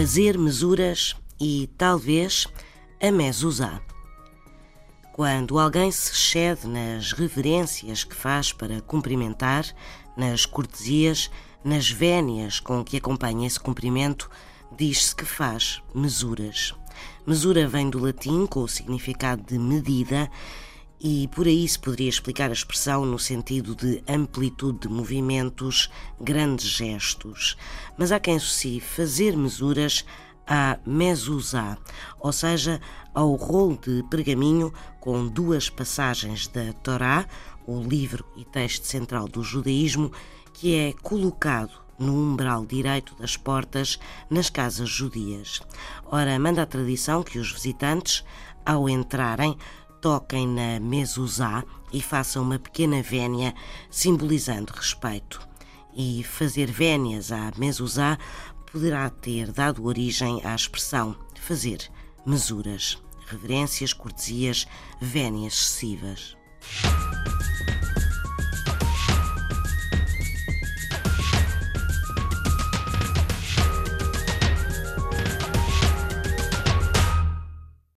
fazer mesuras e talvez a mezuzá. Quando alguém se excede nas reverências que faz para cumprimentar, nas cortesias, nas vénias com que acompanha esse cumprimento, diz-se que faz mesuras. Mesura vem do latim com o significado de medida e por aí se poderia explicar a expressão no sentido de amplitude de movimentos, grandes gestos. Mas há quem associe fazer mesuras à mezuzá, ou seja, ao rolo de pergaminho com duas passagens da Torá, o livro e texto central do judaísmo, que é colocado no umbral direito das portas nas casas judias. Ora, manda a tradição que os visitantes, ao entrarem, toquem na mezuzá e façam uma pequena vénia simbolizando respeito. E fazer vénias à mezuzá poderá ter dado origem à expressão fazer mesuras, reverências, cortesias, vénias excessivas.